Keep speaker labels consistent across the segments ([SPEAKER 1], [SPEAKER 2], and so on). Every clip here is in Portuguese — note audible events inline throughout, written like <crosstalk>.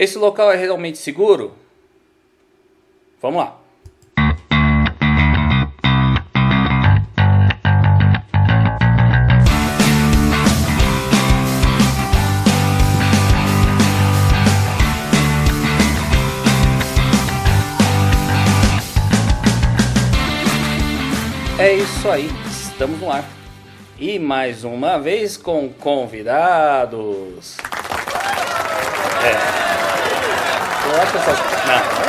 [SPEAKER 1] Esse local é realmente seguro? Vamos lá. É isso aí, estamos no ar. E mais uma vez com convidados. É. Não.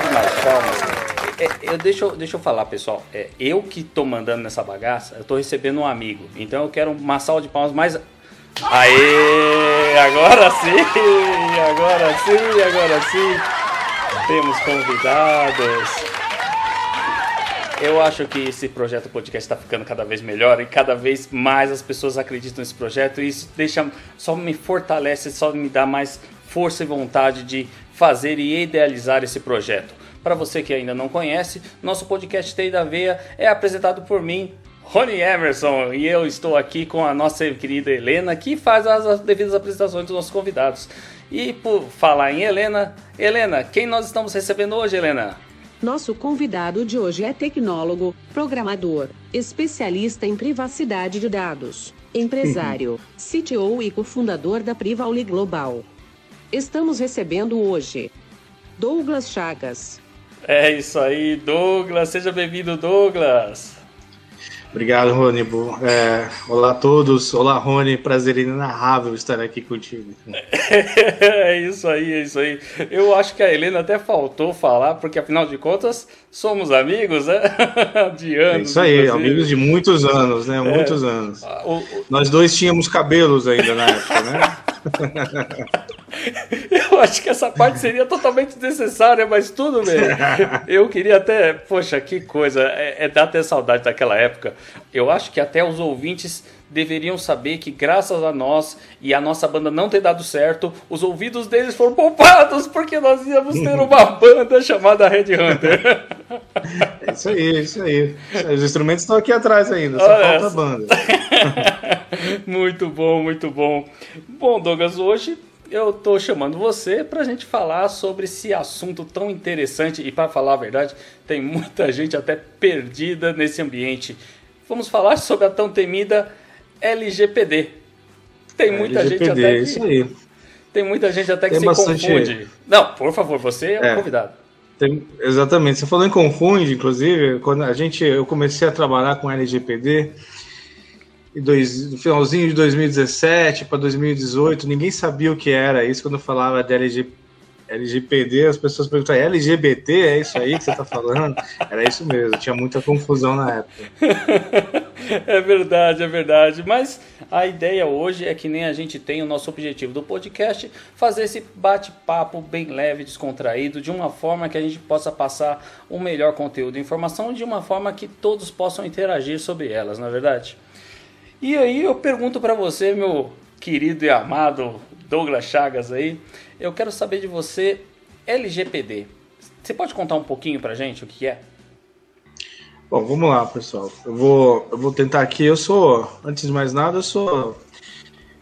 [SPEAKER 1] Demais, calma. É, eu, deixa, eu, deixa eu falar, pessoal. É, eu que tô mandando nessa bagaça, eu tô recebendo um amigo. Então eu quero uma salva de palmas mais. Aê! Agora sim! Agora sim, agora sim! Temos convidados. Eu acho que esse projeto podcast está ficando cada vez melhor e cada vez mais as pessoas acreditam nesse projeto e isso deixa só me fortalece, só me dá mais força e vontade de fazer e idealizar esse projeto. Para você que ainda não conhece, nosso podcast TI da Veia é apresentado por mim, Rony Emerson, e eu estou aqui com a nossa querida Helena, que faz as devidas apresentações dos nossos convidados. E por falar em Helena, Helena, quem nós estamos recebendo hoje, Helena?
[SPEAKER 2] Nosso convidado de hoje é tecnólogo, programador, especialista em privacidade de dados, empresário, CTO e cofundador da Privauli Global. Estamos recebendo hoje Douglas Chagas.
[SPEAKER 1] É isso aí, Douglas. Seja bem-vindo, Douglas.
[SPEAKER 3] Obrigado, Rony. É, olá a todos. Olá, Rony. Prazer inenarrável estar aqui contigo. <laughs>
[SPEAKER 1] É isso aí, é isso aí. Eu acho que a Helena até faltou falar, porque afinal de contas somos amigos, né? <laughs>
[SPEAKER 3] De anos. É isso aí, amigos de muitos anos, né? Muitos é. anos. O, o... Nós dois tínhamos cabelos ainda na época, né? <laughs>
[SPEAKER 1] Eu acho que essa parte seria totalmente desnecessária, mas tudo bem. Eu queria até, poxa, que coisa, é, é dar até saudade daquela época. Eu acho que até os ouvintes deveriam saber que graças a nós e a nossa banda não ter dado certo, os ouvidos deles foram poupados porque nós íamos ter <laughs> uma banda chamada Red Hunter. <laughs>
[SPEAKER 3] É isso aí, é isso aí. Os instrumentos estão aqui atrás ainda, só Olha falta a banda. <laughs>
[SPEAKER 1] muito bom, muito bom. Bom, Douglas, hoje eu tô chamando você para a gente falar sobre esse assunto tão interessante e para falar a verdade, tem muita gente até perdida nesse ambiente. Vamos falar sobre a tão temida LGPD. Tem muita LGPD, gente até que,
[SPEAKER 3] isso aí.
[SPEAKER 1] Tem muita gente até que tem se bastante... confunde. Não, por favor, você é, é. o convidado.
[SPEAKER 3] Tem, exatamente. Você falou em confunde, inclusive, quando a gente eu comecei a trabalhar com LGPD, dois, no finalzinho de 2017 para 2018, ninguém sabia o que era isso quando eu falava de LGPD LGPD, as pessoas perguntam, é LGBT? É isso aí que você está falando? Era isso mesmo, tinha muita confusão na época. <laughs>
[SPEAKER 1] é verdade, é verdade. Mas a ideia hoje é que nem a gente tem o nosso objetivo do podcast, fazer esse bate-papo bem leve, descontraído, de uma forma que a gente possa passar o um melhor conteúdo e informação, de uma forma que todos possam interagir sobre elas, não é verdade? E aí eu pergunto para você, meu querido e amado Douglas Chagas aí, eu quero saber de você, LGPD. Você pode contar um pouquinho pra gente o que é?
[SPEAKER 3] Bom, vamos lá, pessoal. Eu vou, eu vou tentar aqui. Eu sou, antes de mais nada, eu sou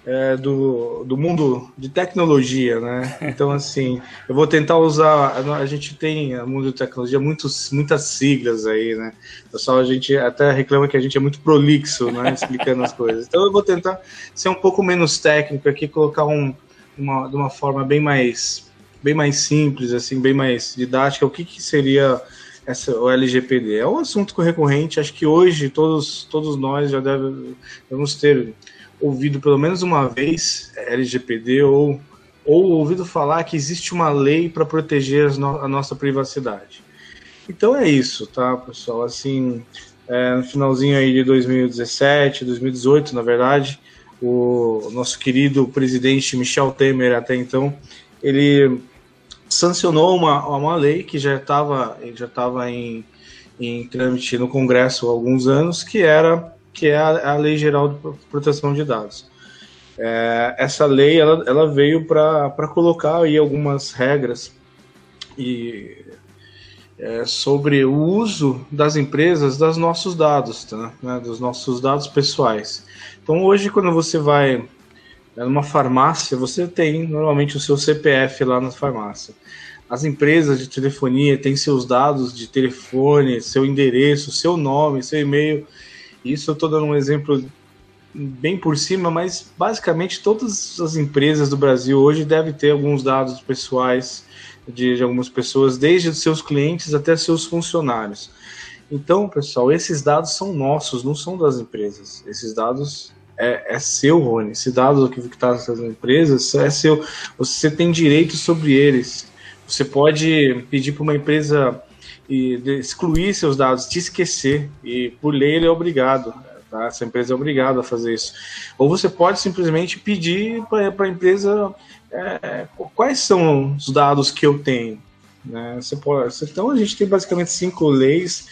[SPEAKER 3] é, do, do mundo de tecnologia, né? Então, assim, eu vou tentar usar. A gente tem no mundo de tecnologia muitos, muitas siglas aí, né? Pessoal, a gente até reclama que a gente é muito prolixo, né? Explicando as coisas. Então, eu vou tentar ser um pouco menos técnico aqui, colocar um, uma, de uma forma bem mais, bem mais simples, assim, bem mais didática, o que, que seria essa, o LGPD? É um assunto recorrente, acho que hoje todos, todos nós já devemos, ter ouvido pelo menos uma vez LGPD ou, ou ouvido falar que existe uma lei para proteger a nossa privacidade. Então é isso, tá, pessoal? Assim, é, no finalzinho aí de 2017, 2018, na verdade, o nosso querido presidente Michel Temer, até então, ele sancionou uma, uma lei que já estava já tava em, em trâmite no Congresso há alguns anos, que era que é a, a Lei Geral de Proteção de Dados. É, essa lei ela, ela veio para colocar aí algumas regras e é, sobre o uso das empresas dos nossos dados, tá? né, dos nossos dados pessoais. Então hoje quando você vai numa farmácia, você tem normalmente o seu CPF lá na farmácia. As empresas de telefonia têm seus dados de telefone, seu endereço, seu nome, seu e-mail. Isso eu estou dando um exemplo bem por cima, mas basicamente todas as empresas do Brasil hoje devem ter alguns dados pessoais de, de algumas pessoas, desde os seus clientes até seus funcionários. Então, pessoal, esses dados são nossos, não são das empresas. Esses dados é, é seu, Rony. Esse dado que está nessas empresas é seu. Você tem direito sobre eles. Você pode pedir para uma empresa excluir seus dados, te esquecer, e por lei ele é obrigado. Tá? Essa empresa é obrigada a fazer isso. Ou você pode simplesmente pedir para a empresa é, quais são os dados que eu tenho. Né? Você pode, então a gente tem basicamente cinco leis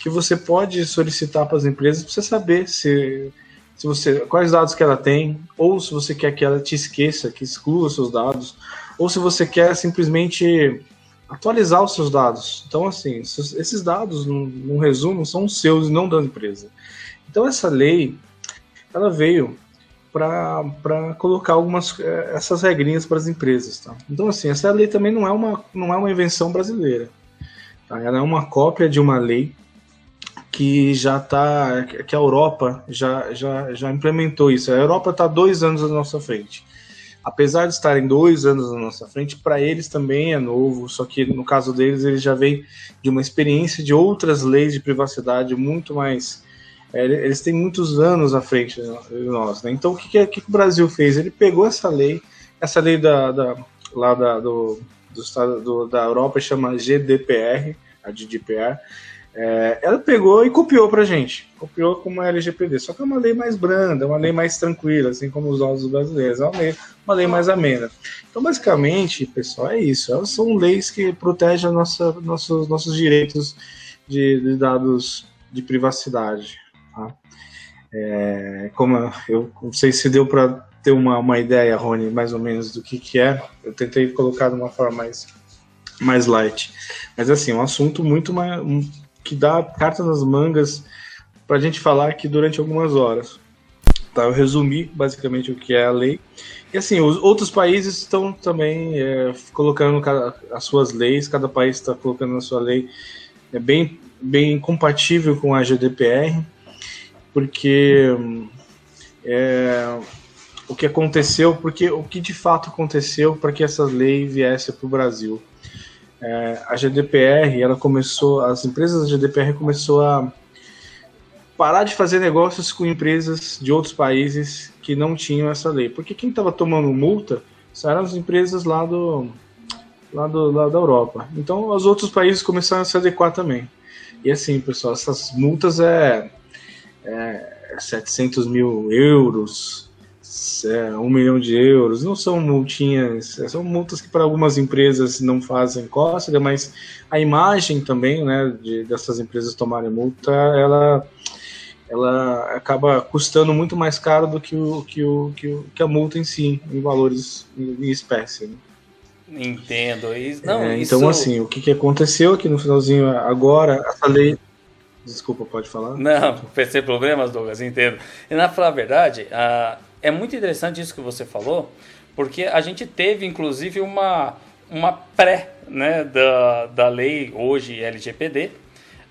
[SPEAKER 3] que você pode solicitar para as empresas para você saber se, se você quais dados que ela tem, ou se você quer que ela te esqueça, que exclua seus dados, ou se você quer simplesmente atualizar os seus dados. Então, assim, esses dados, no, resumo, são seus e não da empresa. Então essa lei, ela veio para colocar algumas eh, essas regrinhas para as empresas, tá? Então assim, essa lei também não é uma não é uma invenção brasileira. Tá? Ela é uma cópia de uma lei que já está que a Europa já, já, já implementou isso. A Europa está dois anos à nossa frente. Apesar de estarem dois anos à nossa frente, para eles também é novo. Só que no caso deles, ele já vem de uma experiência de outras leis de privacidade muito mais é, eles têm muitos anos à frente de nós. Né? Então, o que, que, que, o Brasil fez? Ele pegou essa lei, essa lei da, da lá da, do, do estado do, da Europa chama GDPR, a GDPR. É, ela pegou e copiou para gente, copiou como a LGPD, só que é uma lei mais branda, uma lei mais tranquila, assim como os nossos brasileiros, é uma lei, uma lei mais amena. Então, basicamente, pessoal, é isso. Elas são leis que protegem nossa, nossos, nossos direitos de, de dados de privacidade. Tá? É, como eu não sei se deu para ter uma, uma ideia, Rony, mais ou menos do que, que é, eu tentei colocar de uma forma mais, mais light. Mas assim, um assunto muito mais. Que dá cartas nas mangas para a gente falar aqui durante algumas horas. Tá, eu resumi basicamente o que é a lei. E assim, os outros países estão também é, colocando as suas leis, cada país está colocando a sua lei é bem, bem compatível com a GDPR porque é, o que aconteceu, porque o que de fato aconteceu para que essa lei viesse para o Brasil. É, a GDPR, ela começou, as empresas da GDPR começou a parar de fazer negócios com empresas de outros países que não tinham essa lei, porque quem estava tomando multa eram as empresas lá do lá, do, lá da Europa. Então, os outros países começaram a se adequar também. E assim, pessoal, essas multas é é, 700 mil euros, é, 1 milhão de euros. Não são multinhas, é, são multas que para algumas empresas não fazem cócega, mas a imagem também né, de, dessas empresas tomarem multa, ela, ela acaba custando muito mais caro do que, o, que, o, que, o, que a multa em si, em valores em espécie. Né?
[SPEAKER 1] Entendo. Não,
[SPEAKER 3] é, então, isso... assim, o que, que aconteceu aqui no finalzinho agora, essa lei Desculpa, pode falar?
[SPEAKER 1] Não, <laughs> sem problemas, Douglas, entendo. E na falar a verdade, uh, é muito interessante isso que você falou, porque a gente teve, inclusive, uma, uma pré né, da, da lei hoje LGPD.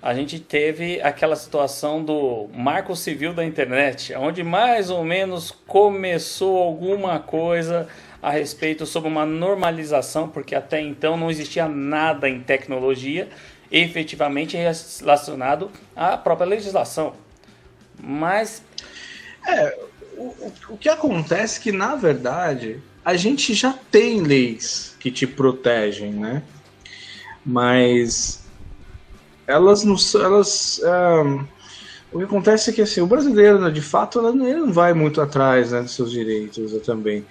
[SPEAKER 1] A gente teve aquela situação do marco civil da internet, onde mais ou menos começou alguma coisa a respeito sobre uma normalização, porque até então não existia nada em tecnologia efetivamente relacionado à própria legislação. Mas.
[SPEAKER 3] É, o, o que acontece é que, na verdade, a gente já tem leis que te protegem, né? Mas elas não elas o que acontece é que assim, o brasileiro, né, de fato, ela, ele não vai muito atrás né, dos seus direitos também.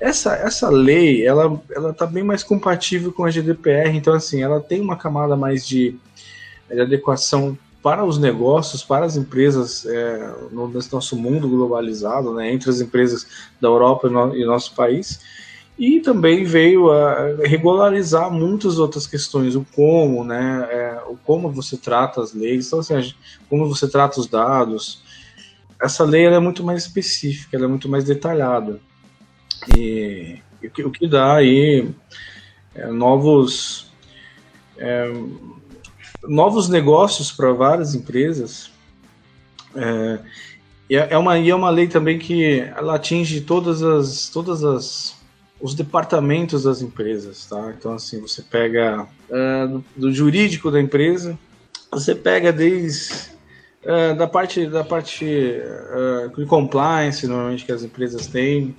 [SPEAKER 3] Essa, essa lei, ela, ela tá bem mais compatível com a GDPR, então assim, ela tem uma camada mais de, de adequação para os negócios, para as empresas é, no nosso mundo globalizado, né, entre as empresas da Europa e, no, e nosso país, e também veio a regularizar muitas outras questões, o como, né, é, o como você trata as leis, então assim, como você trata os dados. Essa lei é muito mais específica, é muito mais detalhada. E, e o, que, o que dá aí é, novos, é, novos negócios para várias empresas. É, é, uma, e é uma lei também que ela atinge todas as, todas as os departamentos das empresas, tá? Então assim você pega uh, do, jurídico da empresa, você pega desde uh, da parte da parte uh, de compliance normalmente que as empresas têm,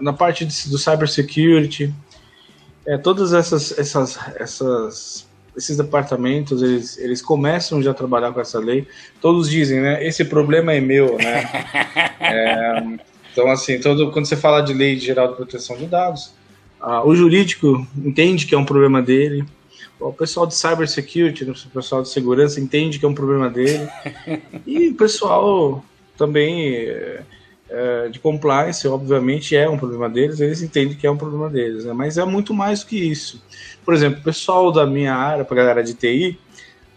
[SPEAKER 3] na parte de, do cybersecurity, é, todas essas, essas, essas, esses departamentos, eles, eles começam já a trabalhar com essa lei. Todos dizem, né? Esse problema é meu, né? <laughs> é, então, assim, todo, quando você fala de lei geral de proteção de dados, ah, o jurídico entende que é um problema dele, o pessoal de cybersecurity, o pessoal de segurança entende que é um problema dele, <laughs> e o pessoal também é, de compliance, obviamente, é um problema deles, eles entendem que é um problema deles, né? mas é muito mais do que isso. Por exemplo, o pessoal da minha área, para a galera de TI,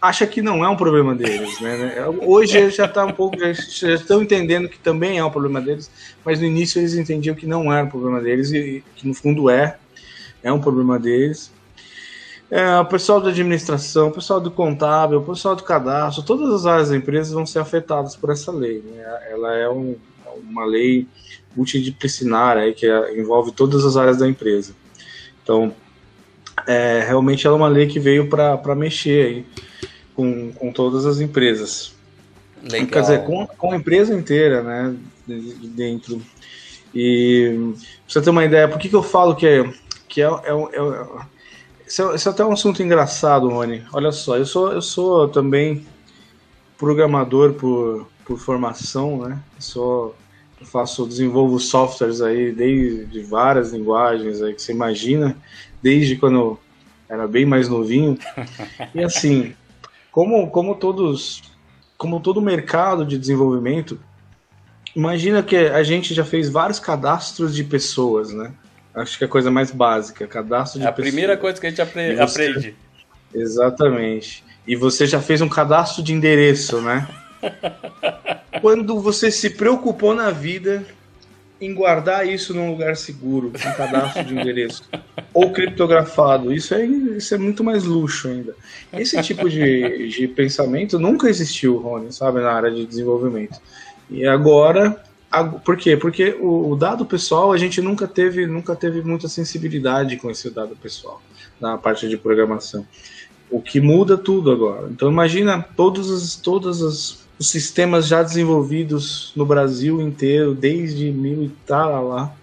[SPEAKER 3] acha que não é um problema deles, né? Hoje já está um pouco, já, já, estão entendendo que também é um problema deles, mas no início eles entendiam que não era um problema deles e que no fundo é, é um problema deles. É, o pessoal da administração, o pessoal do contábil, o pessoal do cadastro, todas as áreas da empresa vão ser afetadas por essa lei. Né? Ela é um, uma lei multidisciplinar aí, que envolve todas as áreas da empresa. Então, é, realmente ela é uma lei que veio para mexer aí com, com todas as empresas. Legal. Quer dizer, com, com a empresa inteira, né, de dentro. E pra você ter uma ideia, por que, que eu falo que é, que é, é, é, esse é, esse é até um assunto engraçado, Rony. Olha só, eu sou, eu sou também programador por, por formação, né? Eu sou faço, desenvolvo softwares aí desde várias linguagens aí que você imagina, desde quando eu era bem mais novinho. E assim, como, como todos, como todo mercado de desenvolvimento, imagina que a gente já fez vários cadastros de pessoas, né? Acho que é a coisa mais básica, cadastro de
[SPEAKER 1] é a
[SPEAKER 3] pessoas.
[SPEAKER 1] A primeira coisa que a gente aprende. Você... aprende.
[SPEAKER 3] Exatamente. E você já fez um cadastro de endereço, né? <laughs> Quando você se preocupou na vida em guardar isso num lugar seguro, um cadastro de endereço, <laughs> ou criptografado, isso é, isso é muito mais luxo ainda. Esse tipo de, de pensamento nunca existiu, Rony, sabe, na área de desenvolvimento. E agora, por quê? Porque o, dado pessoal a gente nunca teve, nunca teve muita sensibilidade com esse dado pessoal na parte de programação. O que muda tudo agora. Então imagina todos os, todas as os sistemas já desenvolvidos no Brasil inteiro, desde mil e tal lá.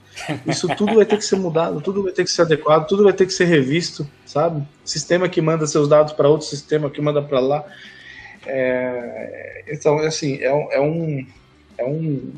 [SPEAKER 3] Isso tudo vai ter que ser mudado, tudo vai ter que ser adequado, tudo vai ter que ser revisto, sabe? Sistema que manda seus dados para outro sistema que manda para lá. É, então, assim, é, é, um, é, um,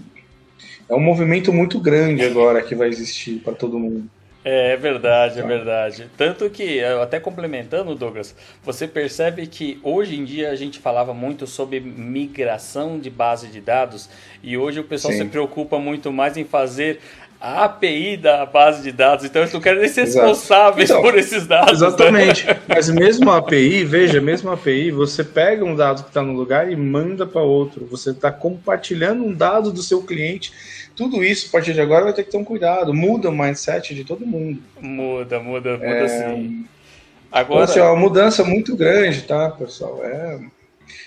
[SPEAKER 3] é um movimento muito grande agora que vai existir para todo mundo.
[SPEAKER 1] É, verdade, é verdade. Tanto que, até complementando, Douglas, você percebe que hoje em dia a gente falava muito sobre migração de base de dados e hoje o pessoal Sim. se preocupa muito mais em fazer a API da base de dados, então eles não querem nem ser responsáveis então, por esses dados.
[SPEAKER 3] Né? Exatamente. Né? Mas mesmo a API, veja, mesmo a API, você pega um dado que está no lugar e manda para outro. Você está compartilhando um dado do seu cliente. Tudo isso, a partir de agora, vai ter que ter um cuidado. Muda o mindset de todo mundo.
[SPEAKER 1] Muda, muda, muda
[SPEAKER 3] é...
[SPEAKER 1] sim.
[SPEAKER 3] Agora... Então, assim, é uma mudança muito grande, tá, pessoal? É...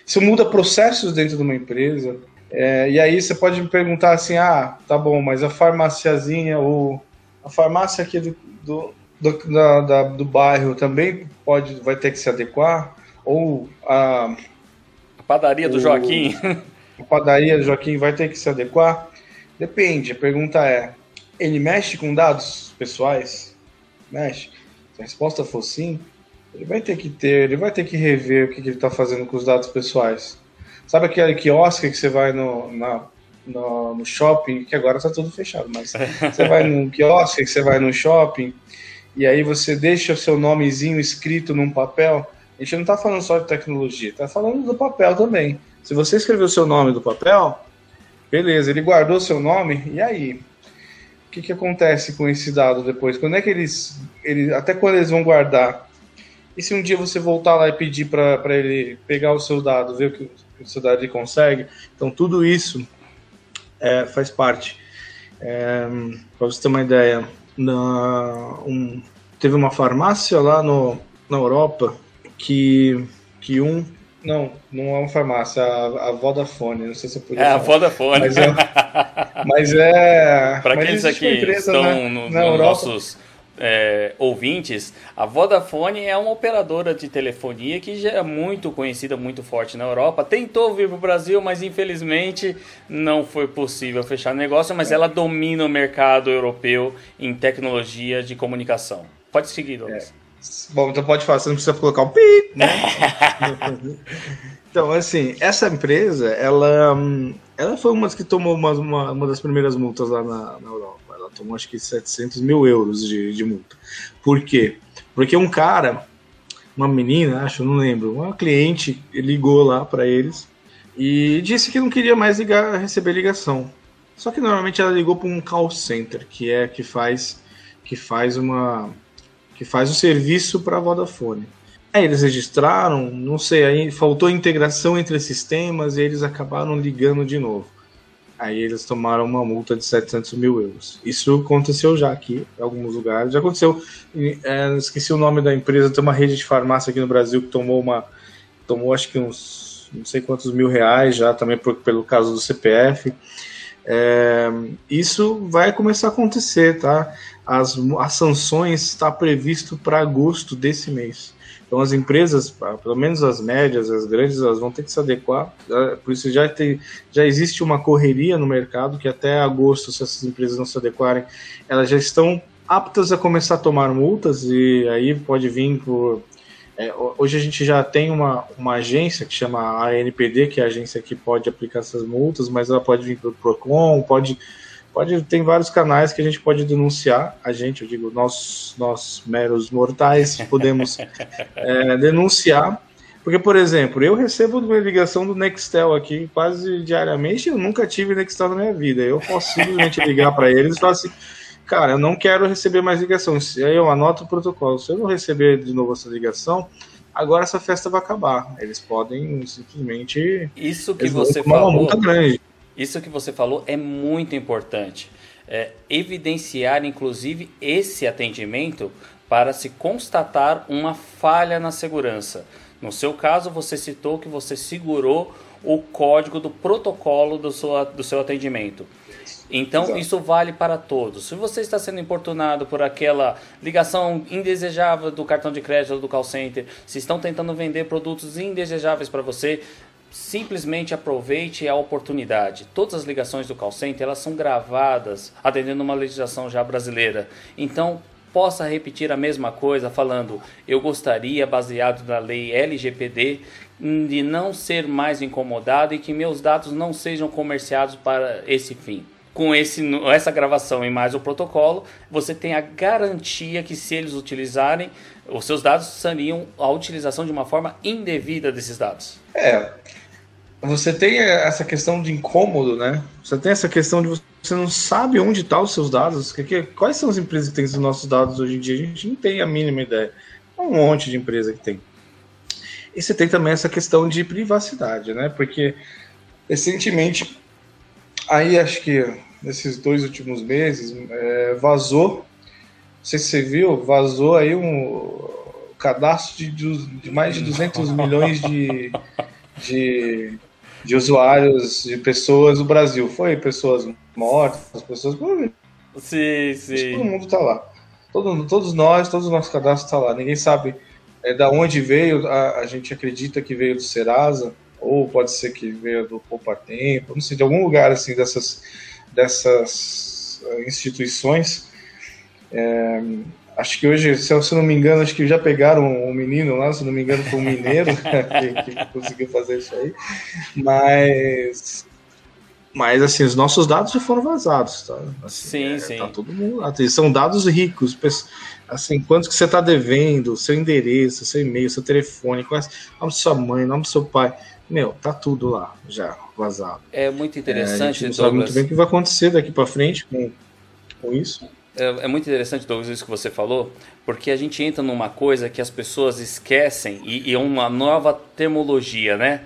[SPEAKER 3] Isso muda processos dentro de uma empresa é, e aí você pode me perguntar assim, ah, tá bom, mas a farmáciazinha, ou a farmácia aqui do, do, do, da, da, do bairro também pode, vai ter que se adequar? Ou a...
[SPEAKER 1] a padaria do o, Joaquim?
[SPEAKER 3] A padaria do Joaquim vai ter que se adequar? Depende, a pergunta é, ele mexe com dados pessoais? Mexe? Se a resposta for sim, ele vai ter que ter, ele vai ter que rever o que, que ele está fazendo com os dados pessoais. Sabe aquele quiosque que você vai no, na, no, no shopping, que agora está tudo fechado, mas <laughs> você vai no quiosque, que você vai no shopping, e aí você deixa o seu nomezinho escrito num papel. A gente não está falando só de tecnologia, está falando do papel também. Se você escreveu o seu nome do papel, beleza, ele guardou seu nome, e aí? O que, que acontece com esse dado depois? Quando é que eles, eles. Até quando eles vão guardar? E se um dia você voltar lá e pedir para ele pegar o seu dado, ver o que, a sociedade consegue. Então, tudo isso é, faz parte. É, para você ter uma ideia, na, um, teve uma farmácia lá no, na Europa que, que um. Não, não é uma farmácia, a, a Vodafone, não sei se eu podia.
[SPEAKER 1] É, falar. a Vodafone.
[SPEAKER 3] Mas é. <laughs> Mas é
[SPEAKER 1] Para aqueles aqui estão na, no, na no nossos é, ouvintes, a Vodafone é uma operadora de telefonia que já é muito conhecida, muito forte na Europa. Tentou vir para o Brasil, mas infelizmente não foi possível fechar negócio. Mas ela domina o mercado europeu em tecnologia de comunicação. Pode seguir, Douglas.
[SPEAKER 3] É. Bom, então pode falar, você não precisa colocar o pi, né? <laughs> então, assim, essa empresa, ela, ela foi uma das que tomou uma, uma, uma das primeiras multas lá na, na Europa tomou acho que 700 mil euros de, de multa. Por quê? Porque um cara, uma menina, acho, não lembro, uma cliente ligou lá para eles e disse que não queria mais ligar, receber ligação. Só que normalmente ela ligou para um call center, que é que faz que faz uma que faz o serviço para a Vodafone. Aí eles registraram, não sei, aí faltou integração entre sistemas e eles acabaram ligando de novo. Aí eles tomaram uma multa de 700 mil euros. Isso aconteceu já aqui, em alguns lugares. Já aconteceu, é, esqueci o nome da empresa, tem uma rede de farmácia aqui no Brasil que tomou uma. Tomou acho que uns não sei quantos mil reais já, também por, pelo caso do CPF. É, isso vai começar a acontecer, tá? As, as sanções está previsto para agosto desse mês. Então as empresas, pelo menos as médias, as grandes, elas vão ter que se adequar. Né? Por isso já, tem, já existe uma correria no mercado que até agosto, se essas empresas não se adequarem, elas já estão aptas a começar a tomar multas e aí pode vir por. É, hoje a gente já tem uma, uma agência que chama ANPD, que é a agência que pode aplicar essas multas, mas ela pode vir o PROCON, pode pode tem vários canais que a gente pode denunciar a gente eu digo nós nós meros mortais podemos <laughs> é, denunciar. Porque por exemplo eu recebo uma ligação do Nextel aqui quase diariamente eu nunca tive Nextel na minha vida. Eu posso simplesmente ligar para eles e falar assim cara eu não quero receber mais ligação. Aí eu anoto o protocolo. Se eu não receber de novo essa ligação agora essa festa vai acabar. Eles podem simplesmente
[SPEAKER 1] isso que você falou uma multa grande isso que você falou é muito importante. É, evidenciar, inclusive, esse atendimento para se constatar uma falha na segurança. No seu caso, você citou que você segurou o código do protocolo do seu, do seu atendimento. Então, Exato. isso vale para todos. Se você está sendo importunado por aquela ligação indesejável do cartão de crédito ou do call center, se estão tentando vender produtos indesejáveis para você, simplesmente aproveite a oportunidade. Todas as ligações do call center elas são gravadas atendendo uma legislação já brasileira. Então, possa repetir a mesma coisa falando: "Eu gostaria, baseado na lei LGPD, de não ser mais incomodado e que meus dados não sejam comerciados para esse fim." Com esse, essa gravação e mais o protocolo, você tem a garantia que se eles utilizarem, os seus dados seriam a utilização de uma forma indevida desses dados.
[SPEAKER 3] É, você tem essa questão de incômodo, né? Você tem essa questão de você não sabe onde estão tá os seus dados. Quais são as empresas que têm os nossos dados hoje em dia? A gente não tem a mínima ideia. É um monte de empresa que tem. E você tem também essa questão de privacidade, né? Porque recentemente, aí acho que nesses dois últimos meses, é, vazou, não sei se você viu, vazou aí um cadastro de, de mais de 200 milhões de, de de usuários, de pessoas no Brasil. Foi pessoas mortas, pessoas.
[SPEAKER 1] Sim, sim.
[SPEAKER 3] Todo mundo está lá. Todo, todos nós, todos os nossos cadastros estão tá lá. Ninguém sabe é, da onde veio. A, a, gente acredita que veio do Serasa, ou pode ser que veio do Poupa Tempo, não sei, de algum lugar assim dessas, dessas uh, instituições. É, Acho que hoje, se eu, se não me engano, acho que já pegaram um menino lá, se não me engano, foi um mineiro <laughs> que, que, conseguiu fazer isso aí. Mas. Mas, assim, os nossos dados já foram vazados, tá? Assim,
[SPEAKER 1] sim, é, sim.
[SPEAKER 3] Tá todo mundo lá. São dados ricos. Assim, quanto que você está devendo, seu endereço, seu e-mail, seu telefone, nome de sua mãe, nome do seu pai. Meu, tá tudo lá, já vazado.
[SPEAKER 1] É muito interessante, é, a gente
[SPEAKER 3] não sabe muito bem o que vai acontecer daqui para frente com, com isso.
[SPEAKER 1] É, é, muito interessante, Douglas, isso que você falou, porque a gente entra numa coisa que as pessoas esquecem e, e é uma nova termologia, né?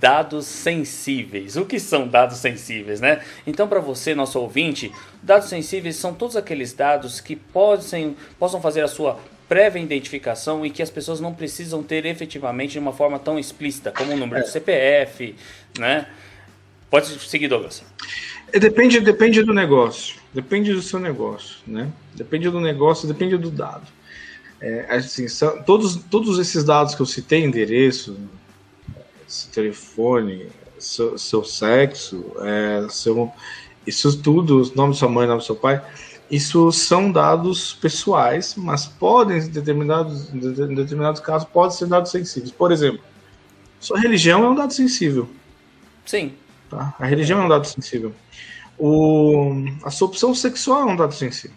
[SPEAKER 1] dados sensíveis. O que são dados sensíveis, né? Então, para você, nosso ouvinte, dados sensíveis são todos aqueles dados que possam, possam fazer a sua prévia identificação e que as pessoas não precisam ter efetivamente de uma forma tão explícita, como o número é. do CPF, né? Pode seguir, Douglas.
[SPEAKER 3] É, depende, depende do negócio. Depende do seu negócio, né? Depende do negócio, depende do dado. É, assim, são, todos, todos esses dados que eu citei, endereço, telefone, seu, seu sexo, é, seu, isso tudo, nome de sua mãe, nome do seu pai, isso são dados pessoais, mas podem, em determinados, em determinados casos, podem ser dados sensíveis. Por exemplo, sua religião é um dado sensível.
[SPEAKER 1] Sim.
[SPEAKER 3] Tá? A religião é um dado sensível. O, a sua opção sexual é um dado sensível.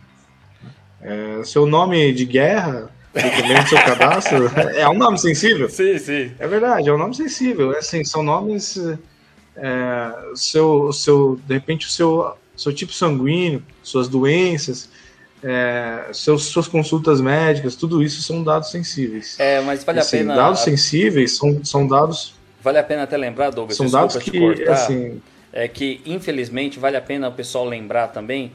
[SPEAKER 3] É, seu nome de guerra, documento seu cadastro, <laughs> é um nome sensível?
[SPEAKER 1] Sim, sim.
[SPEAKER 3] É verdade, é um nome sensível. É, assim, são nomes. É, seu, seu, de repente, o seu seu tipo sanguíneo, suas doenças, é, seus, suas consultas médicas, tudo isso são dados sensíveis.
[SPEAKER 1] É, mas vale assim, a pena.
[SPEAKER 3] Dados sensíveis são, são dados.
[SPEAKER 1] Vale a pena até lembrar, Douglas,
[SPEAKER 3] são dados que, cortar, assim,
[SPEAKER 1] é que infelizmente vale a pena o pessoal lembrar também,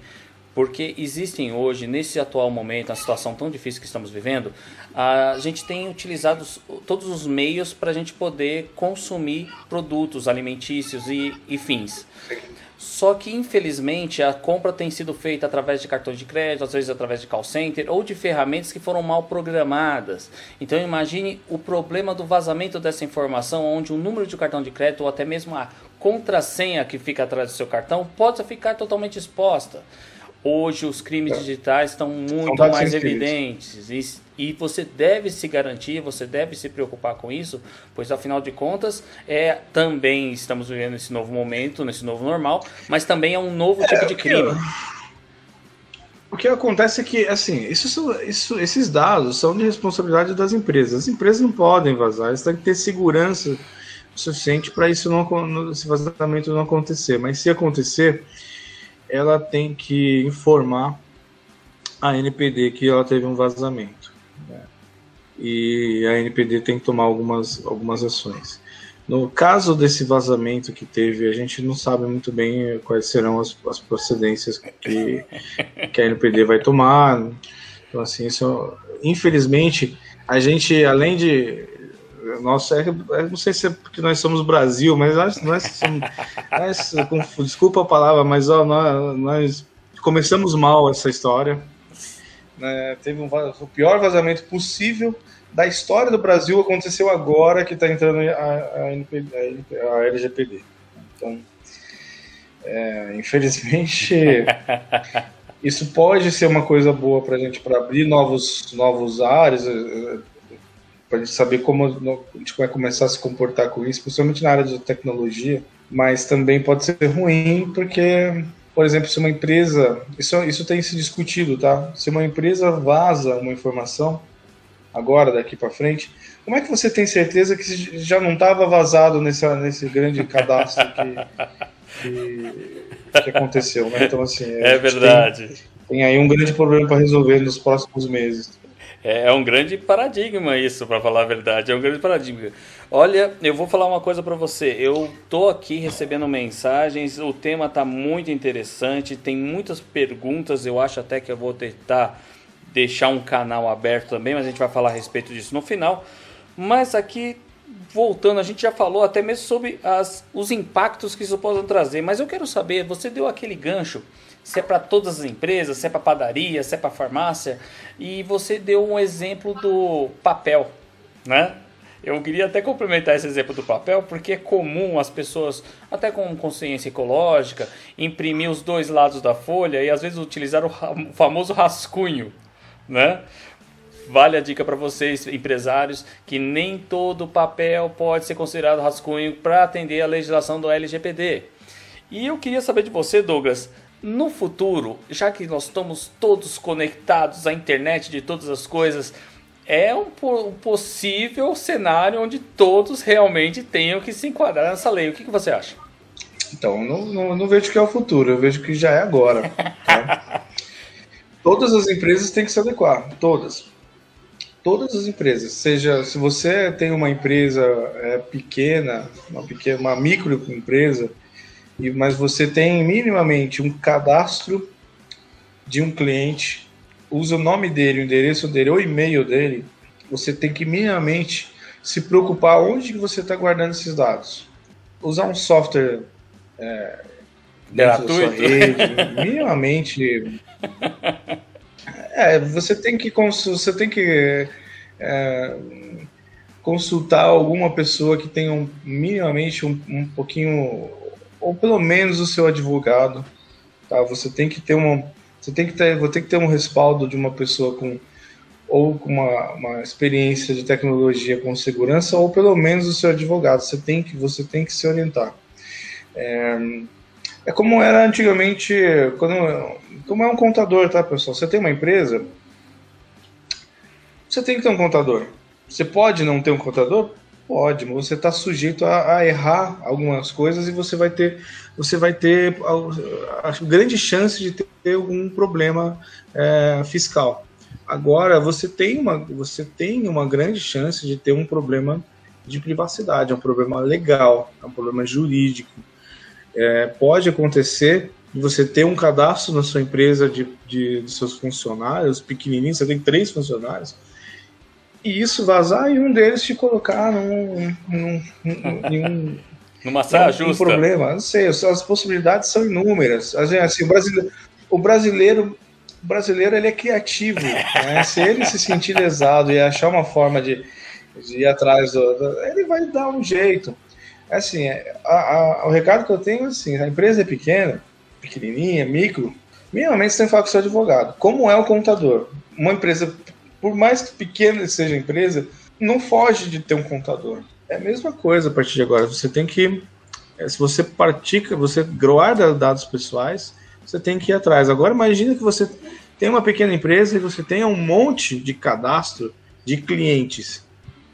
[SPEAKER 1] porque existem hoje, nesse atual momento, a situação tão difícil que estamos vivendo, a gente tem utilizado todos os meios para a gente poder consumir produtos alimentícios e, e fins. Só que, infelizmente, a compra tem sido feita através de cartões de crédito, às vezes através de call center ou de ferramentas que foram mal programadas. Então, imagine o problema do vazamento dessa informação, onde o número de cartão de crédito ou até mesmo a contrassenha que fica atrás do seu cartão pode ficar totalmente exposta. Hoje os crimes digitais estão muito mais evidentes e, e, você deve se garantir, você deve se preocupar com isso, pois afinal de contas é também estamos vivendo esse novo momento, nesse novo normal, mas também é um novo é, tipo de crime.
[SPEAKER 3] O que acontece é que, assim, isso, isso, esses dados são de responsabilidade das empresas. As empresas não podem vazar, eles têm que ter segurança suficiente para isso não, esse vazamento não acontecer. Mas se acontecer, ela tem que informar a NPD que ela teve um vazamento. Né? E a NPD tem que tomar algumas, algumas ações. No caso desse vazamento que teve, a gente não sabe muito bem quais serão as, as procedências que, que a NPD vai tomar. Então, assim, isso, infelizmente, a gente, além de nossa, é, é, não sei se é porque nós somos Brasil, mas nós, nós, somos, nós com, desculpa a palavra, mas ó, nós, nós, começamos mal essa história. É, teve um, o pior vazamento possível da história do Brasil aconteceu agora que está entrando a, a, NP, a, a, LGPD. Então, é, infelizmente, <laughs> isso pode ser uma coisa boa para a gente para abrir novos novos áreas para a gente saber como a gente vai começar a se comportar com isso, principalmente na área de tecnologia, mas também pode ser ruim porque, por exemplo, se uma empresa, isso, isso tem se discutido, tá? Se uma empresa vaza uma informação, agora, daqui para frente, como é que você tem certeza que já não estava vazado nesse, nesse grande cadastro que, que, que aconteceu, né? Então, assim...
[SPEAKER 1] É verdade.
[SPEAKER 3] Tem, tem aí um grande problema para resolver nos próximos meses.
[SPEAKER 1] É, é um grande paradigma isso, para falar a verdade. É um grande paradigma. Olha, eu vou falar uma coisa para você. Eu tô aqui recebendo mensagens. O tema tá muito interessante. Tem muitas perguntas. Eu acho até que eu vou tentar deixar um canal aberto também, mas a gente vai falar a respeito disso no final. Mas aqui voltando, a gente já falou até mesmo sobre as, os impactos que isso pode trazer, mas eu quero saber, você deu aquele gancho se é para todas as empresas, se é para padaria, se é para farmácia, e você deu um exemplo do papel, né? Eu queria até complementar esse exemplo do papel, porque é comum as pessoas, até com consciência ecológica, imprimir os dois lados da folha e às vezes utilizar o famoso rascunho, né? Vale a dica para vocês, empresários, que nem todo papel pode ser considerado rascunho para atender a legislação do LGPD. E eu queria saber de você, Douglas, no futuro, já que nós estamos todos conectados à internet de todas as coisas, é um, possível cenário onde todos realmente tenham que se enquadrar nessa lei. O que, que você acha?
[SPEAKER 3] Então, não, não, não, vejo que é o futuro, eu vejo que já é agora. <laughs> Tá? todas as empresas têm que se adequar, todas. Todas as empresas, seja se você tem uma empresa é, pequena, uma pequena, uma microempresa, mas você tem minimamente um cadastro de um cliente, usa o nome dele, o endereço dele ou e-mail dele, você tem que minimamente se preocupar onde que você está guardando esses dados. Usar um software é,
[SPEAKER 1] gratuito,
[SPEAKER 3] rede, <laughs> minimamente. É, você tem que você tem que é, consultar alguma pessoa que tenha um, minimamente um, um pouquinho ou pelo menos o seu advogado, tá? Você tem que ter uma, você tem que ter, vou ter que ter um respaldo de uma pessoa com ou com uma, uma experiência de tecnologia com segurança, ou pelo menos o seu advogado. Você tem que, você tem que se orientar. É, é como era antigamente, quando, como é um contador, tá, pessoal? Você tem uma empresa, você tem que ter um contador. Você pode não ter um contador? Pode, mas você está sujeito a, a, errar algumas coisas e você vai ter, você vai ter a, a grande chance de ter algum problema é, fiscal. Agora você tem uma, você tem uma grande chance de ter um problema de privacidade, é um problema legal, é um problema jurídico. É, pode acontecer de você ter um cadastro na sua empresa de, de, de seus funcionários pequenininhos, você tem três funcionários, e isso vazar e um deles te colocar num, num, num, <laughs>
[SPEAKER 1] numa saia
[SPEAKER 3] justa. Um problema, não sei, as possibilidades são inúmeras. Assim, o brasileiro, o brasileiro, o brasileiro ele é criativo. Né? <laughs> Se ele se sentir lesado e achar uma forma de, de ir atrás do, do, ele vai dar um jeito. Assim, a, a, o recado que eu tenho é assim, a empresa é pequena, pequenininha, micro, minimamente você tem que falar com o seu advogado. Como é o contador? Uma empresa por mais que pequena seja a empresa, não foge de ter um contador. É a mesma coisa a partir de agora. Você tem que, eh, se você pratica, você guarda dados pessoais, você tem que ir atrás. Agora imagine que você tem uma pequena empresa e você tem um monte de cadastro de clientes.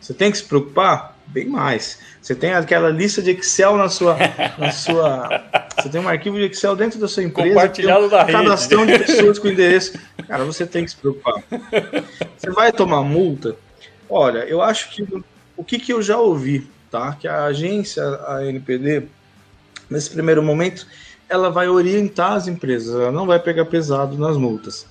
[SPEAKER 3] Você tem que se preocupar? Bem mais. Você tem aquela lista de Excel na sua, na sua. Você tem um arquivo de Excel dentro da sua empresa.
[SPEAKER 1] Compartilhado da rede.
[SPEAKER 3] Cadastrão de pessoas com endereço. Cara, você tem que se preocupar. Você vai tomar multa? Olha, eu acho que o que, que eu já ouvi, tá? Que a agência, a NPD, nesse primeiro momento, ela vai orientar as empresas, ela não vai pegar pesado nas multas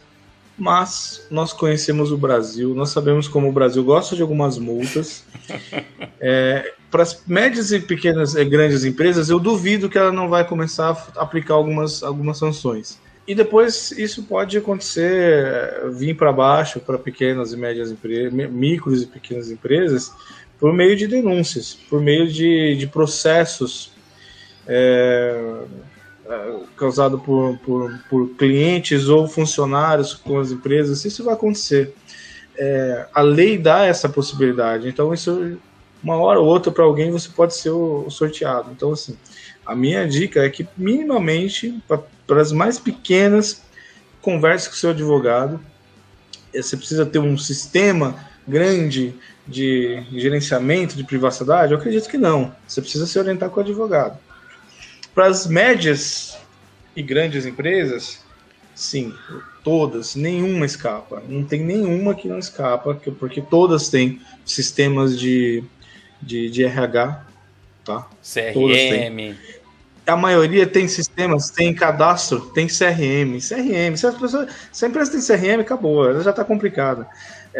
[SPEAKER 3] mas nós conhecemos o Brasil, nós sabemos como o Brasil gosta de algumas multas. <laughs> É, para as médias e pequenas e grandes empresas, eu duvido que ela não vai começar a aplicar algumas, algumas sanções. E depois isso pode acontecer, é, vir para baixo para pequenas e médias empresas, micros e pequenas empresas, por meio de denúncias, por meio de, de processos. É, causado por, por, por, clientes ou funcionários com as empresas, isso vai acontecer. É, a lei dá essa possibilidade, então isso uma hora ou outra para alguém você pode ser o, o, sorteado. Então assim, a minha dica é que minimamente para as mais pequenas converse com seu advogado. Você precisa ter um sistema grande de gerenciamento de privacidade? Eu acredito que não. Você precisa se orientar com o advogado. Para as médias e grandes empresas, sim, todas, nenhuma escapa. Não tem nenhuma que não escapa, porque todas têm sistemas de, de, de RH, tá?
[SPEAKER 1] CRM.
[SPEAKER 3] A maioria tem sistemas, tem cadastro, tem CRM. CRM, se, as pessoas, se a empresa tem CRM, acabou, ela já está complicada.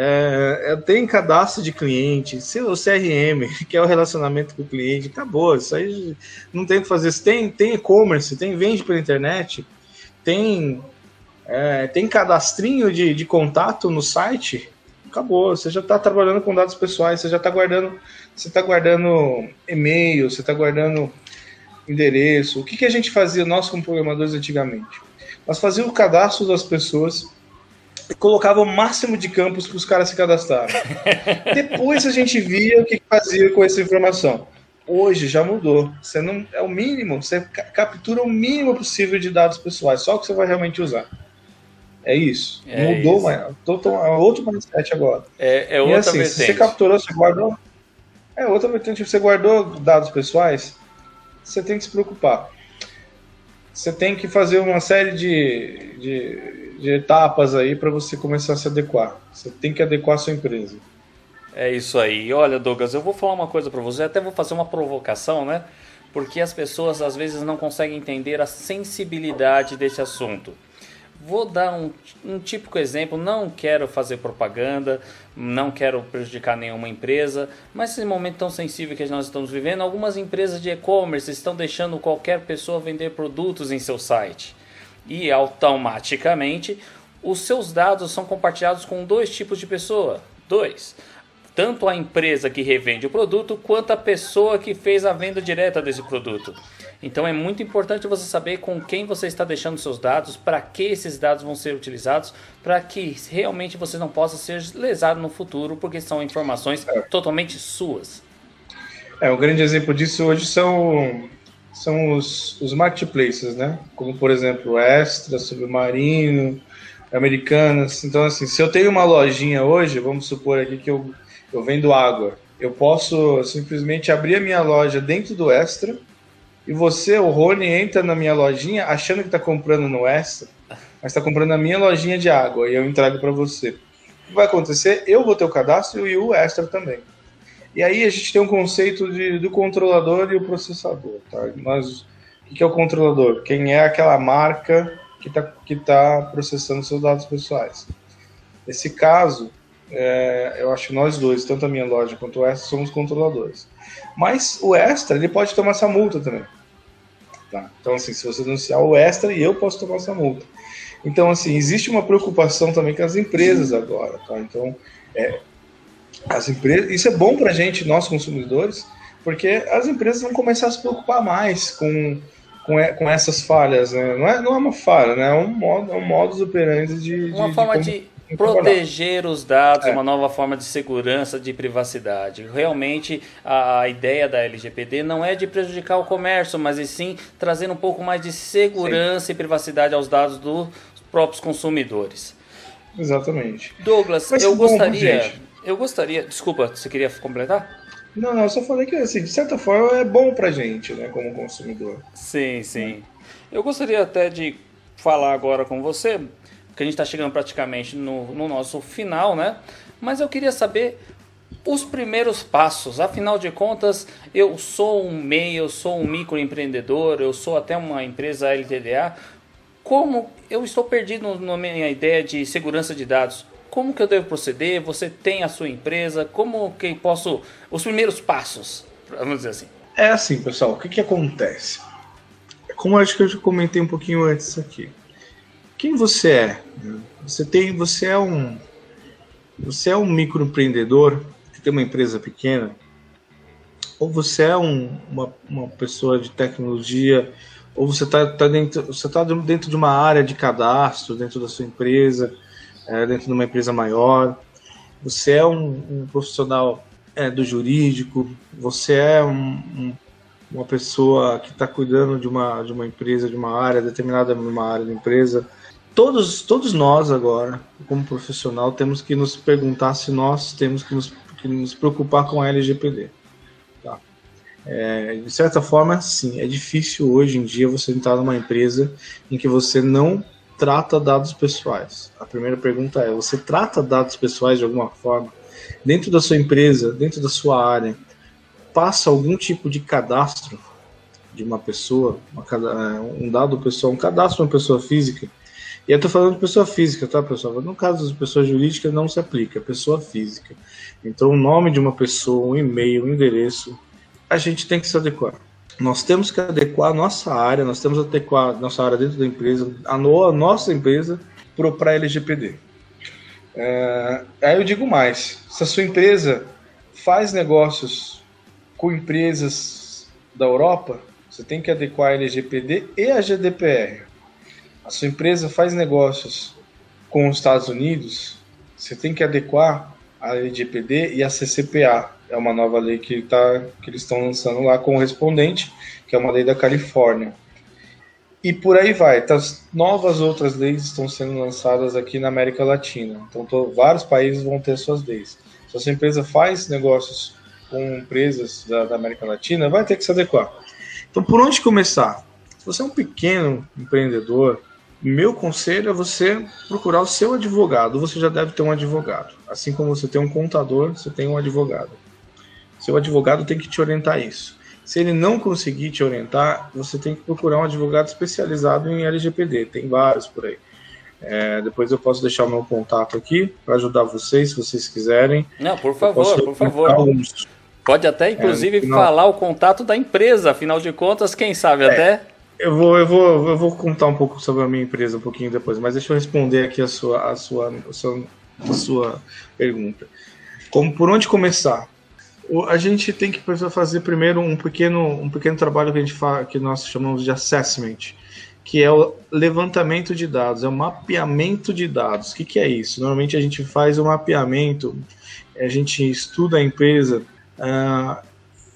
[SPEAKER 3] É, é, tem cadastro de cliente, o CRM, <laughs> que é o relacionamento com o cliente, acabou. Isso aí não tem o que fazer. Tem, tem e-commerce, tem vende pela internet, tem, é, tem cadastrinho de, de contato no site, acabou. Você já está trabalhando com dados pessoais, você já está guardando, você está guardando e-mail, você está guardando endereço. O que, que a gente fazia, nós como programadores antigamente? Nós fazíamos o cadastro das pessoas colocava o máximo de campos para os caras se cadastrarem. <laughs> Depois a gente via o que fazia com essa informação. Hoje já mudou. Você não é o mínimo, você captura o mínimo possível de dados pessoais, só o que você vai realmente usar. É isso. É mudou, mas é outro mindset agora.
[SPEAKER 1] É, é outra e assim,
[SPEAKER 3] vertente. se você capturou, você guardou. É outra vertente. Você guardou dados pessoais, você tem que se preocupar. Você tem que fazer uma série de, de de etapas aí para você começar a se adequar. Você tem que adequar a sua empresa.
[SPEAKER 1] É isso aí. Olha, Douglas, eu vou falar uma coisa para você, até vou fazer uma provocação, né? Porque as pessoas às vezes não conseguem entender a sensibilidade desse assunto. Vou dar um, um típico exemplo, não quero fazer propaganda, não quero prejudicar nenhuma empresa, mas nesse momento tão sensível que nós estamos vivendo, algumas empresas de e-commerce estão deixando qualquer pessoa vender produtos em seu site. E automaticamente os seus dados são compartilhados com dois tipos de pessoa. Dois tanto a empresa que revende o produto quanto a pessoa que fez a venda direta desse produto. Então é muito importante você saber com quem você está deixando seus dados, para que esses dados vão ser utilizados, para que realmente você não possa ser lesado no futuro, porque são informações totalmente suas.
[SPEAKER 3] É, um grande exemplo disso hoje são, são os, os marketplaces, né? Como por exemplo Extra, Submarino, Americanas. Então, assim, se eu tenho uma lojinha hoje, vamos supor aqui que eu eu vendo água. Eu posso simplesmente abrir a minha loja dentro do Extra e você, o Rony, entra na minha lojinha achando que está comprando no Extra, mas está comprando na minha lojinha de água e eu entrego para você. O que vai acontecer? Eu vou ter o cadastro e o Extra também. E aí a gente tem um conceito de, do controlador e o processador. Tá? Mas o que é o controlador? Quem é aquela marca que está que tá processando seus dados pessoais. Nesse caso, é, eu acho que nós dois, tanto a minha loja quanto o Extra, somos controladores. Mas o Extra, ele pode tomar essa multa também. Tá? Então, assim, se você denunciar o Extra, eu posso tomar essa multa. Então, assim, existe uma preocupação também com as empresas agora, tá? Então, é, as empresas, isso é bom para a gente, nós consumidores, porque as empresas vão começar a se preocupar mais com, com, com essas falhas, né? Não é, não é uma falha, né? É um modo, é um modus operandi de...
[SPEAKER 1] Uma
[SPEAKER 3] de,
[SPEAKER 1] forma de, de proteger os dados, é. uma nova forma de segurança, de privacidade. Realmente a ideia da LGPD não é de prejudicar o comércio, mas e sim trazer um pouco mais de segurança sim. e privacidade aos dados dos próprios consumidores.
[SPEAKER 3] Exatamente.
[SPEAKER 1] Douglas, eu gostaria, bom, eu gostaria, desculpa, você queria completar?
[SPEAKER 3] Não, não, eu só falei que assim, de certa forma é bom pra gente, né, como consumidor.
[SPEAKER 1] Sim, sim. Eu gostaria até de falar agora com você que a gente está chegando praticamente no, no nosso final, né? Mas eu queria saber os primeiros passos. Afinal de contas, eu sou um MEI, eu sou um microempreendedor, eu sou até uma empresa LTDA. Como eu estou perdido na minha ideia de segurança de dados? Como que eu devo proceder? Você tem a sua empresa? Como que posso... Os primeiros passos, vamos dizer assim.
[SPEAKER 3] É assim, pessoal. O que, que acontece? Como acho que eu já comentei um pouquinho antes aqui quem você é? Você tem, você é um, você é um microempreendedor que tem uma empresa pequena, ou você é um, uma, uma pessoa de tecnologia, ou você está tá dentro, você tá dentro de uma área de cadastro dentro da sua empresa, é, dentro de uma empresa maior. Você é um, um profissional é, do jurídico, você é um, um, uma pessoa que está cuidando de uma, de uma empresa, de uma área determinada numa área da empresa todos, todos nós agora, como profissional, temos que nos perguntar se nós temos que nos, que nos preocupar com a LGPD. Tá? É, de certa forma, sim, é difícil hoje em dia você entrar numa empresa em que você não trata dados pessoais. A primeira pergunta é: você trata dados pessoais de alguma forma? Dentro da sua empresa, dentro da sua área, passa algum tipo de cadastro de uma pessoa, uma, é, um dado pessoal, um cadastro de uma pessoa física e eu estou falando de pessoa física, tá, pessoal? No caso de pessoa jurídica não se aplica, é pessoa física. Então, o nome de uma pessoa, um e-mail, um endereço, a gente tem que se adequar. Nós temos que adequar a nossa área, nós temos que adequar a nossa área dentro da empresa, a, no, a nossa empresa, para LGPD. É, aí eu digo mais: se a sua empresa faz negócios com empresas da Europa, você tem que adequar a LGPD e a GDPR a sua empresa faz negócios com os Estados Unidos, você tem que adequar a LGPD e a CCPA. É uma nova lei que, tá, que eles estão lançando lá correspondente, que é uma lei da Califórnia. E por aí vai. Então, novas outras leis estão sendo lançadas aqui na América Latina. Então, tô, vários países vão ter suas leis. Se a sua empresa faz negócios com empresas da, da América Latina, vai ter que se adequar. Então, por onde começar? Se você é um pequeno empreendedor, Meu conselho é você procurar o seu advogado. Você já deve ter um advogado. Assim como você tem um contador, você tem um advogado. Seu advogado tem que te orientar isso. Se ele não conseguir te orientar, você tem que procurar um advogado especializado em LGPD. Tem vários por aí. É, depois eu posso deixar o meu contato aqui para ajudar vocês, se vocês quiserem.
[SPEAKER 1] Não, por favor, por favor. Pode até, inclusive, é, falar o contato da empresa, afinal de contas, quem sabe é, até.
[SPEAKER 3] Eu vou, eu, vou, eu vou contar um pouco sobre a minha empresa um pouquinho depois, mas deixa eu responder aqui a sua, a sua, a sua, a sua pergunta. Como, por onde começar? A gente tem que fazer primeiro um pequeno, um pequeno trabalho que a gente fala, que nós chamamos de assessment, que é o levantamento de dados, é o mapeamento de dados. O que, que é isso? Normalmente a gente faz o um mapeamento, a gente estuda a empresa uh,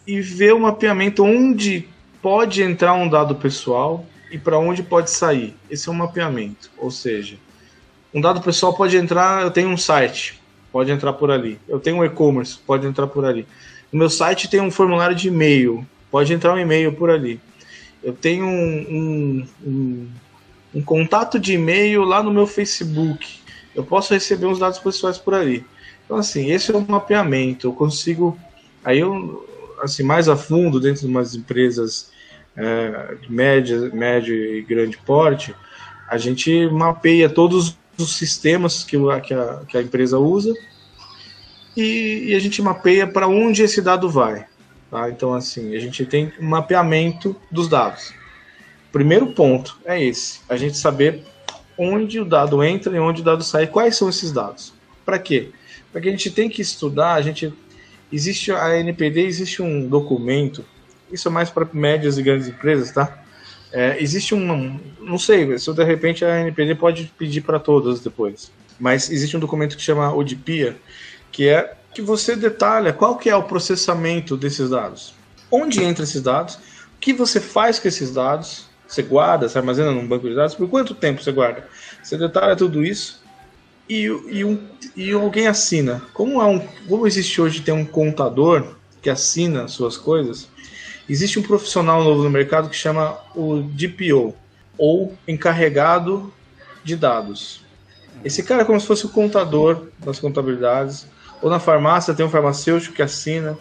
[SPEAKER 3] e vê o mapeamento onde pode entrar um dado pessoal e para onde pode sair. Esse é um mapeamento, ou seja, um dado pessoal pode entrar, eu tenho um site, pode entrar por ali. Eu tenho um e-commerce, pode entrar por ali. No meu site tem um formulário de e-mail, pode entrar um e-mail por ali. Eu tenho um, um, um, um contato de e-mail lá no meu Facebook. Eu posso receber uns dados pessoais por ali. Então, assim, esse é um mapeamento. Eu consigo. Aí eu, assim, mais a fundo, dentro de umas empresas é, de média, médio e grande porte, a gente mapeia todos os sistemas que, que, a, que a empresa usa e, e a gente mapeia para onde esse dado vai. Tá? Então, assim, a gente tem um mapeamento dos dados. Primeiro ponto é esse: a gente saber onde o dado entra e onde o dado sai. Quais são esses dados? Para quê? Para que a gente tem que estudar, a gente existe a NPD, existe um documento. Isso é mais para médias e grandes empresas, tá? É, existe um, não sei, se de repente a NPD pode pedir para todas depois, mas existe um documento que chama ODPIA, que é que você detalha qual que é o processamento desses dados. Onde entra esses dados? O que você faz com esses dados? Você guarda, você armazena num banco de dados? Por quanto tempo você guarda? Você detalha tudo isso e, e, um, e alguém assina. Como, é um, como existe hoje tem um contador que assina suas coisas, existe um profissional novo no mercado que chama o DPO, ou encarregado de dados. Esse cara é como se fosse o contador das contabilidades, ou na farmácia tem um farmacêutico que assina.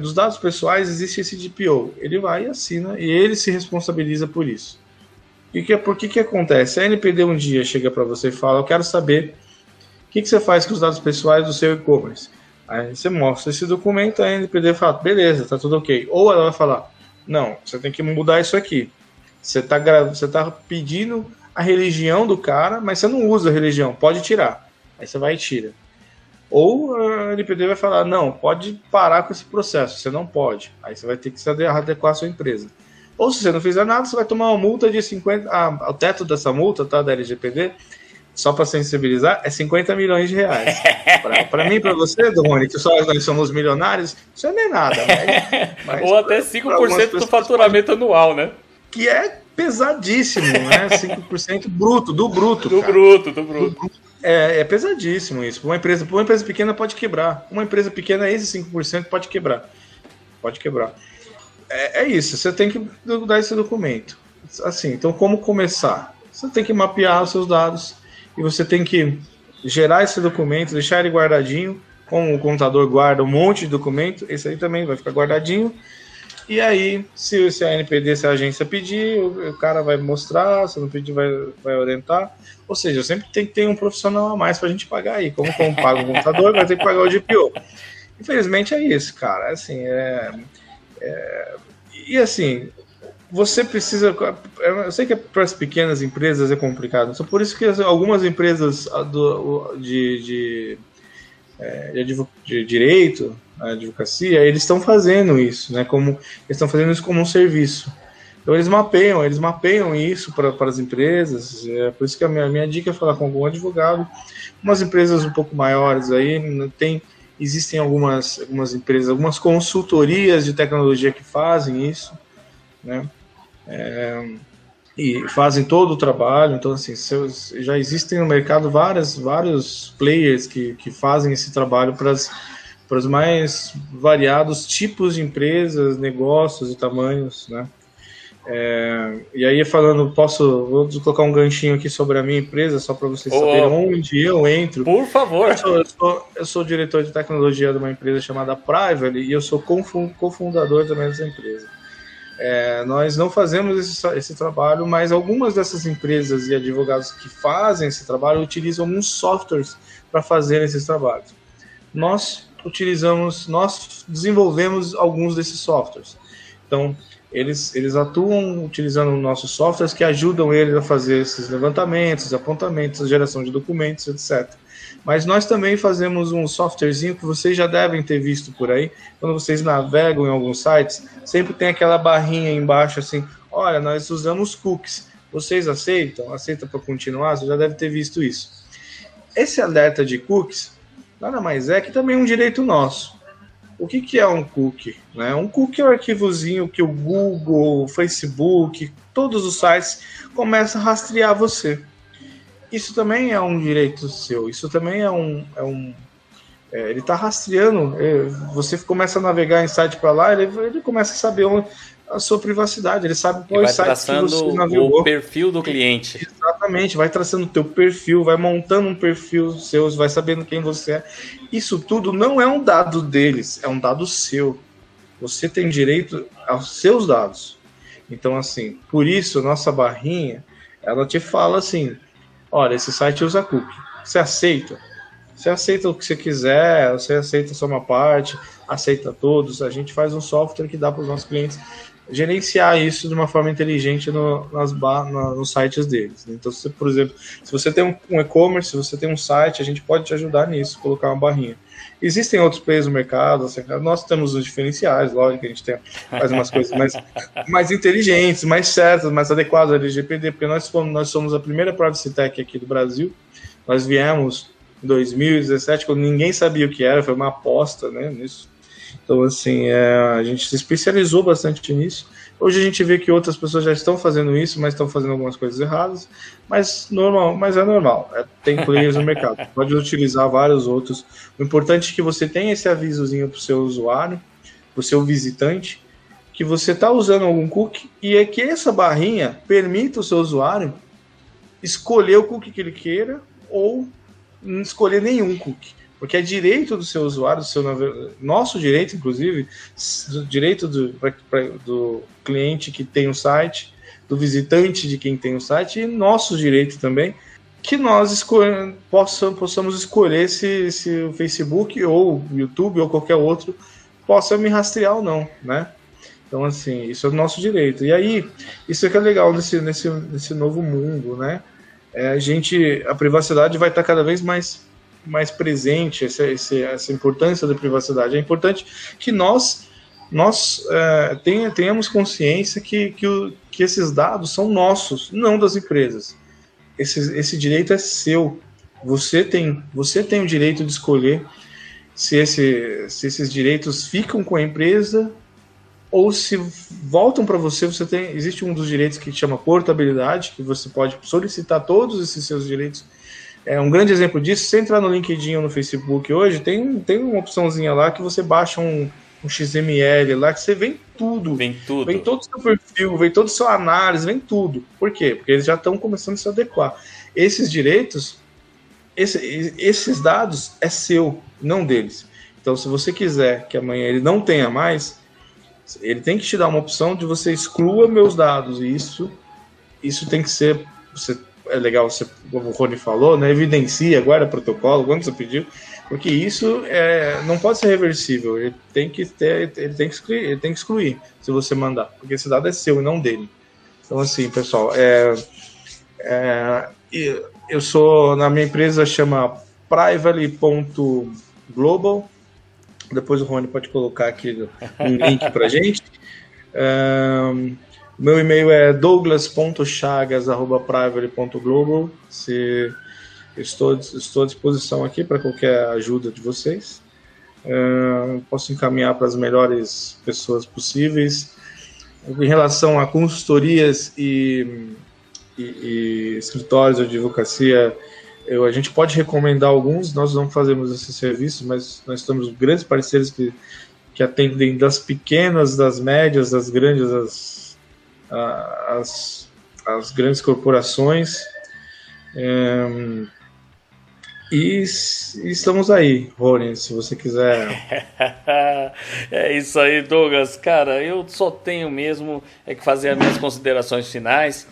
[SPEAKER 3] Dos dados pessoais existe esse DPO. Ele vai e assina e ele se responsabiliza por isso. E que, por que que acontece? A NPD um dia chega para você e fala: Eu quero saber o que, que você faz com os dados pessoais do seu e-commerce. Aí você mostra esse documento, a NPD fala: Beleza, tá tudo ok. Ou ela vai falar: Não, você tem que mudar isso aqui. Você está você tá pedindo a religião do cara, mas você não usa a religião, pode tirar. Aí você vai e tira. Ou a NPD vai falar, não, pode parar com esse processo, você não pode. Aí você vai ter que se adequar à sua empresa. Ou se você não fizer nada, você vai tomar uma multa de 50. Ah, o teto dessa multa, tá? Da LGPD, só para sensibilizar, é 50 milhões de reais. <laughs> Para mim, para você, Rony, que só nós somos milionários, isso não é nada. Mas, <laughs>
[SPEAKER 1] mas Ou até 5% do faturamento pode... anual, né?
[SPEAKER 3] Que é pesadíssimo, né? <laughs> 5% bruto, do bruto.
[SPEAKER 1] Do cara. bruto, do bruto. Do bruto.
[SPEAKER 3] É, é, pesadíssimo isso. Uma empresa, uma empresa pequena pode quebrar. Uma empresa pequena, esse 5% pode quebrar. Pode quebrar. É, é, isso, você tem que dar esse documento. Assim, então como começar? Você tem que mapear os seus dados e você tem que gerar esse documento, deixar ele guardadinho, como o contador guarda um monte de documento, esse aí também vai ficar guardadinho. E aí, se, se a NPD, se a agência pedir, o, o cara vai mostrar, se não pedir, vai, vai orientar. Ou seja, sempre tem que ter um profissional a mais para a gente pagar aí. Como, como paga o computador, vai ter que pagar o GPO. Infelizmente é isso, cara. Assim, é, é, e assim, você precisa. Eu sei que para as pequenas empresas é complicado. Só por isso que algumas empresas do, de, de, é, de, de direito, advocacia, eles estão fazendo isso, né? Como eles estão fazendo isso como um serviço. Então eles mapeiam, eles mapeiam isso para, as empresas. É por isso que a minha, minha dica é falar com algum advogado. Umas empresas um pouco maiores aí tem existem algumas, algumas empresas, algumas consultorias de tecnologia que fazem isso, né? É, e fazem todo o trabalho. Então, assim, seus, já existem no mercado várias, vários players que, que fazem esse trabalho para para os mais variados tipos de empresas, negócios e tamanhos, né? É, e aí, falando, posso vou colocar um ganchinho aqui sobre a minha empresa, só para vocês oh, saberem onde eu entro.
[SPEAKER 1] Por favor.
[SPEAKER 3] Eu sou, eu, sou, eu sou, diretor de tecnologia de uma empresa chamada Private e eu sou cofundador também dessa empresa. É, nós não fazemos esse, esse, trabalho, mas algumas dessas empresas e advogados que fazem esse trabalho utilizam alguns softwares para fazer esses trabalhos. Nós utilizamos, nós desenvolvemos alguns desses softwares. Então, eles, eles atuam utilizando nossos softwares que ajudam eles a fazer esses levantamentos, apontamentos, geração de documentos, etc. Mas nós também fazemos um softwarezinho que vocês já devem ter visto por aí. Quando vocês navegam em alguns sites, sempre tem aquela barrinha embaixo assim: olha, nós usamos cookies. Vocês aceitam? Aceita para continuar? Você já deve ter visto isso. Esse alerta de cookies nada mais é que também é um direito nosso. O que, que é um cookie? Né? Um cookie é um arquivozinho que o Google, o Facebook, todos os sites começam a rastrear você. Isso também é um direito seu. Isso também é um. É um é, ele está rastreando. É, você começa a navegar em site para lá, ele, ele começa a saber onde, a sua privacidade, ele sabe
[SPEAKER 1] quais sites que você navegou. o perfil do cliente.
[SPEAKER 3] Exatamente, vai traçando o teu perfil, vai montando um perfil seu, vai sabendo quem você é. Isso tudo não é um dado deles, é um dado seu. Você tem direito aos seus dados. Então, assim, por isso, nossa barrinha, ela te fala assim, olha, esse site usa cookie. Você aceita? Você aceita o que você quiser, você aceita só uma parte, aceita todos. A gente faz um software que dá para os nossos clientes gerenciar isso de uma forma inteligente no, nas no, nos sites deles. Né? Então, se, por exemplo, se você tem um, um e-commerce, se você tem um site, a gente pode te ajudar nisso, colocar uma barrinha. Existem outros players no mercado, assim, nós temos os diferenciais, lógico, a gente tem, faz umas coisas mais, <laughs> mais inteligentes, mais certas, mais adequadas ao LGPD, porque nós, fomos, nós somos a primeira privacy tech aqui do Brasil, nós viemos em 2017, quando ninguém sabia o que era, foi uma aposta né, nisso. Então, assim, é, a gente se especializou bastante nisso. Hoje a gente vê que outras pessoas já estão fazendo isso, mas estão fazendo algumas coisas erradas. Mas normal, mas é normal. É, tem players no mercado. <laughs> Pode utilizar vários outros. O importante é que você tenha esse avisozinho para o seu usuário, para o seu visitante, que você está usando algum cookie e é que essa barrinha permita o seu usuário escolher o cookie que ele queira ou não escolher nenhum cookie porque é direito do seu usuário, do seu, nosso direito, inclusive, direito do, pra, pra, do cliente que tem o site, do visitante de quem tem o site, e nosso direito também, que nós possam, possamos escolher se, se o Facebook ou o YouTube ou qualquer outro possa me rastrear ou não, né? Então, assim, isso é o nosso direito. E aí, isso é que é legal nesse, nesse, nesse novo mundo, né? É, a gente, a privacidade vai estar cada vez mais mais presente essa, essa importância da privacidade. É importante que nós nós é, tenhamos consciência que, que, o, que esses dados são nossos, não das empresas. Esse, esse direito é seu. Você tem, você tem o direito de escolher se, esse, se esses direitos ficam com a empresa ou se voltam para você. Você tem, existe um dos direitos que chama portabilidade, que você pode solicitar todos esses seus direitos é um grande exemplo disso. Se você entrar no LinkedIn ou no Facebook hoje, tem, tem uma opçãozinha lá que você baixa um, um XML lá que você vem tudo.
[SPEAKER 1] Vem tudo.
[SPEAKER 3] Vem todo o seu perfil, vem todo o seu análise, vem tudo. Por quê? Porque eles já estão começando a se adequar. Esses direitos, esse, esses dados é seu, não deles. Então, se você quiser que amanhã ele não tenha mais, ele tem que te dar uma opção de você exclua meus dados. E isso, isso tem que ser. Você é legal, você, como o Rony falou, né, evidencia, guarda protocolo, quando você pediu, porque isso é, não pode ser reversível, ele tem que ter, ele tem que excluir, ele tem que excluir se você mandar, porque esse dado é seu e não dele. Então, assim, pessoal, é, é, eu sou, na minha empresa chama Prively.global, depois o Rony pode colocar aqui um link pra gente. <laughs> Um, meu e-mail é douglas.chagas.private.global. Se estou, estou à disposição aqui para qualquer ajuda de vocês. Uh, posso encaminhar para as melhores pessoas possíveis. Em relação a consultorias e, e, e escritórios de advocacia, eu, a gente pode recomendar alguns, nós não fazemos esse serviço, mas nós temos grandes parceiros que, que atendem das pequenas, das médias, das grandes, das a, as, as grandes corporações. É, e, estamos aí, Rony, se você quiser. <laughs>
[SPEAKER 1] é isso aí, Douglas. Cara, eu só tenho mesmo é que fazer as minhas considerações finais.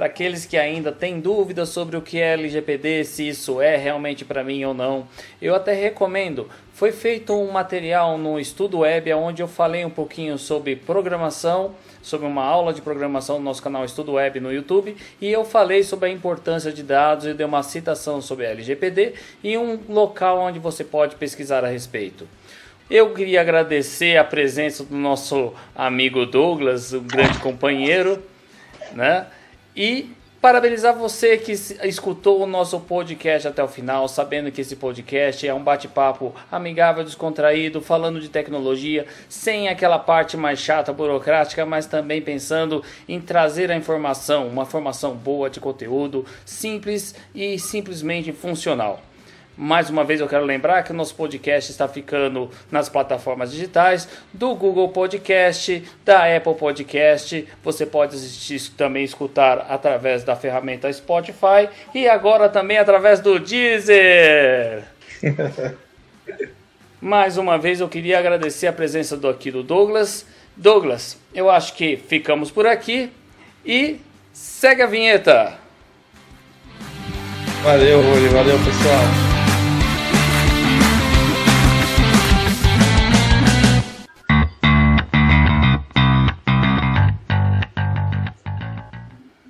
[SPEAKER 1] Para aqueles que ainda têm dúvidas sobre o que é LGPD, se isso é realmente para mim ou não, eu até recomendo. Foi feito um material no Estudo Web onde eu falei um pouquinho sobre programação, sobre uma aula de programação no nosso canal Estudo Web no YouTube, e eu falei sobre a importância de dados e dei uma citação sobre LGPD e um local onde você pode pesquisar a respeito. Eu queria agradecer a presença do nosso amigo Douglas, um grande companheiro, né? E parabenizar você que escutou o nosso podcast até o final, sabendo que esse podcast é um bate-papo amigável, descontraído, falando de tecnologia, sem aquela parte mais chata, burocrática, mas também pensando em trazer a informação, uma formação boa de conteúdo, simples e simplesmente funcional. Mais uma vez eu quero lembrar que o nosso podcast está ficando nas plataformas digitais do Google Podcast, da Apple Podcast. Você pode assistir, também escutar através da ferramenta Spotify e agora também através do Deezer. <laughs> Mais uma vez eu queria agradecer a presença do aqui do Douglas. Douglas, eu acho que ficamos por aqui e segue a vinheta.
[SPEAKER 3] Valeu, Rui, valeu pessoal.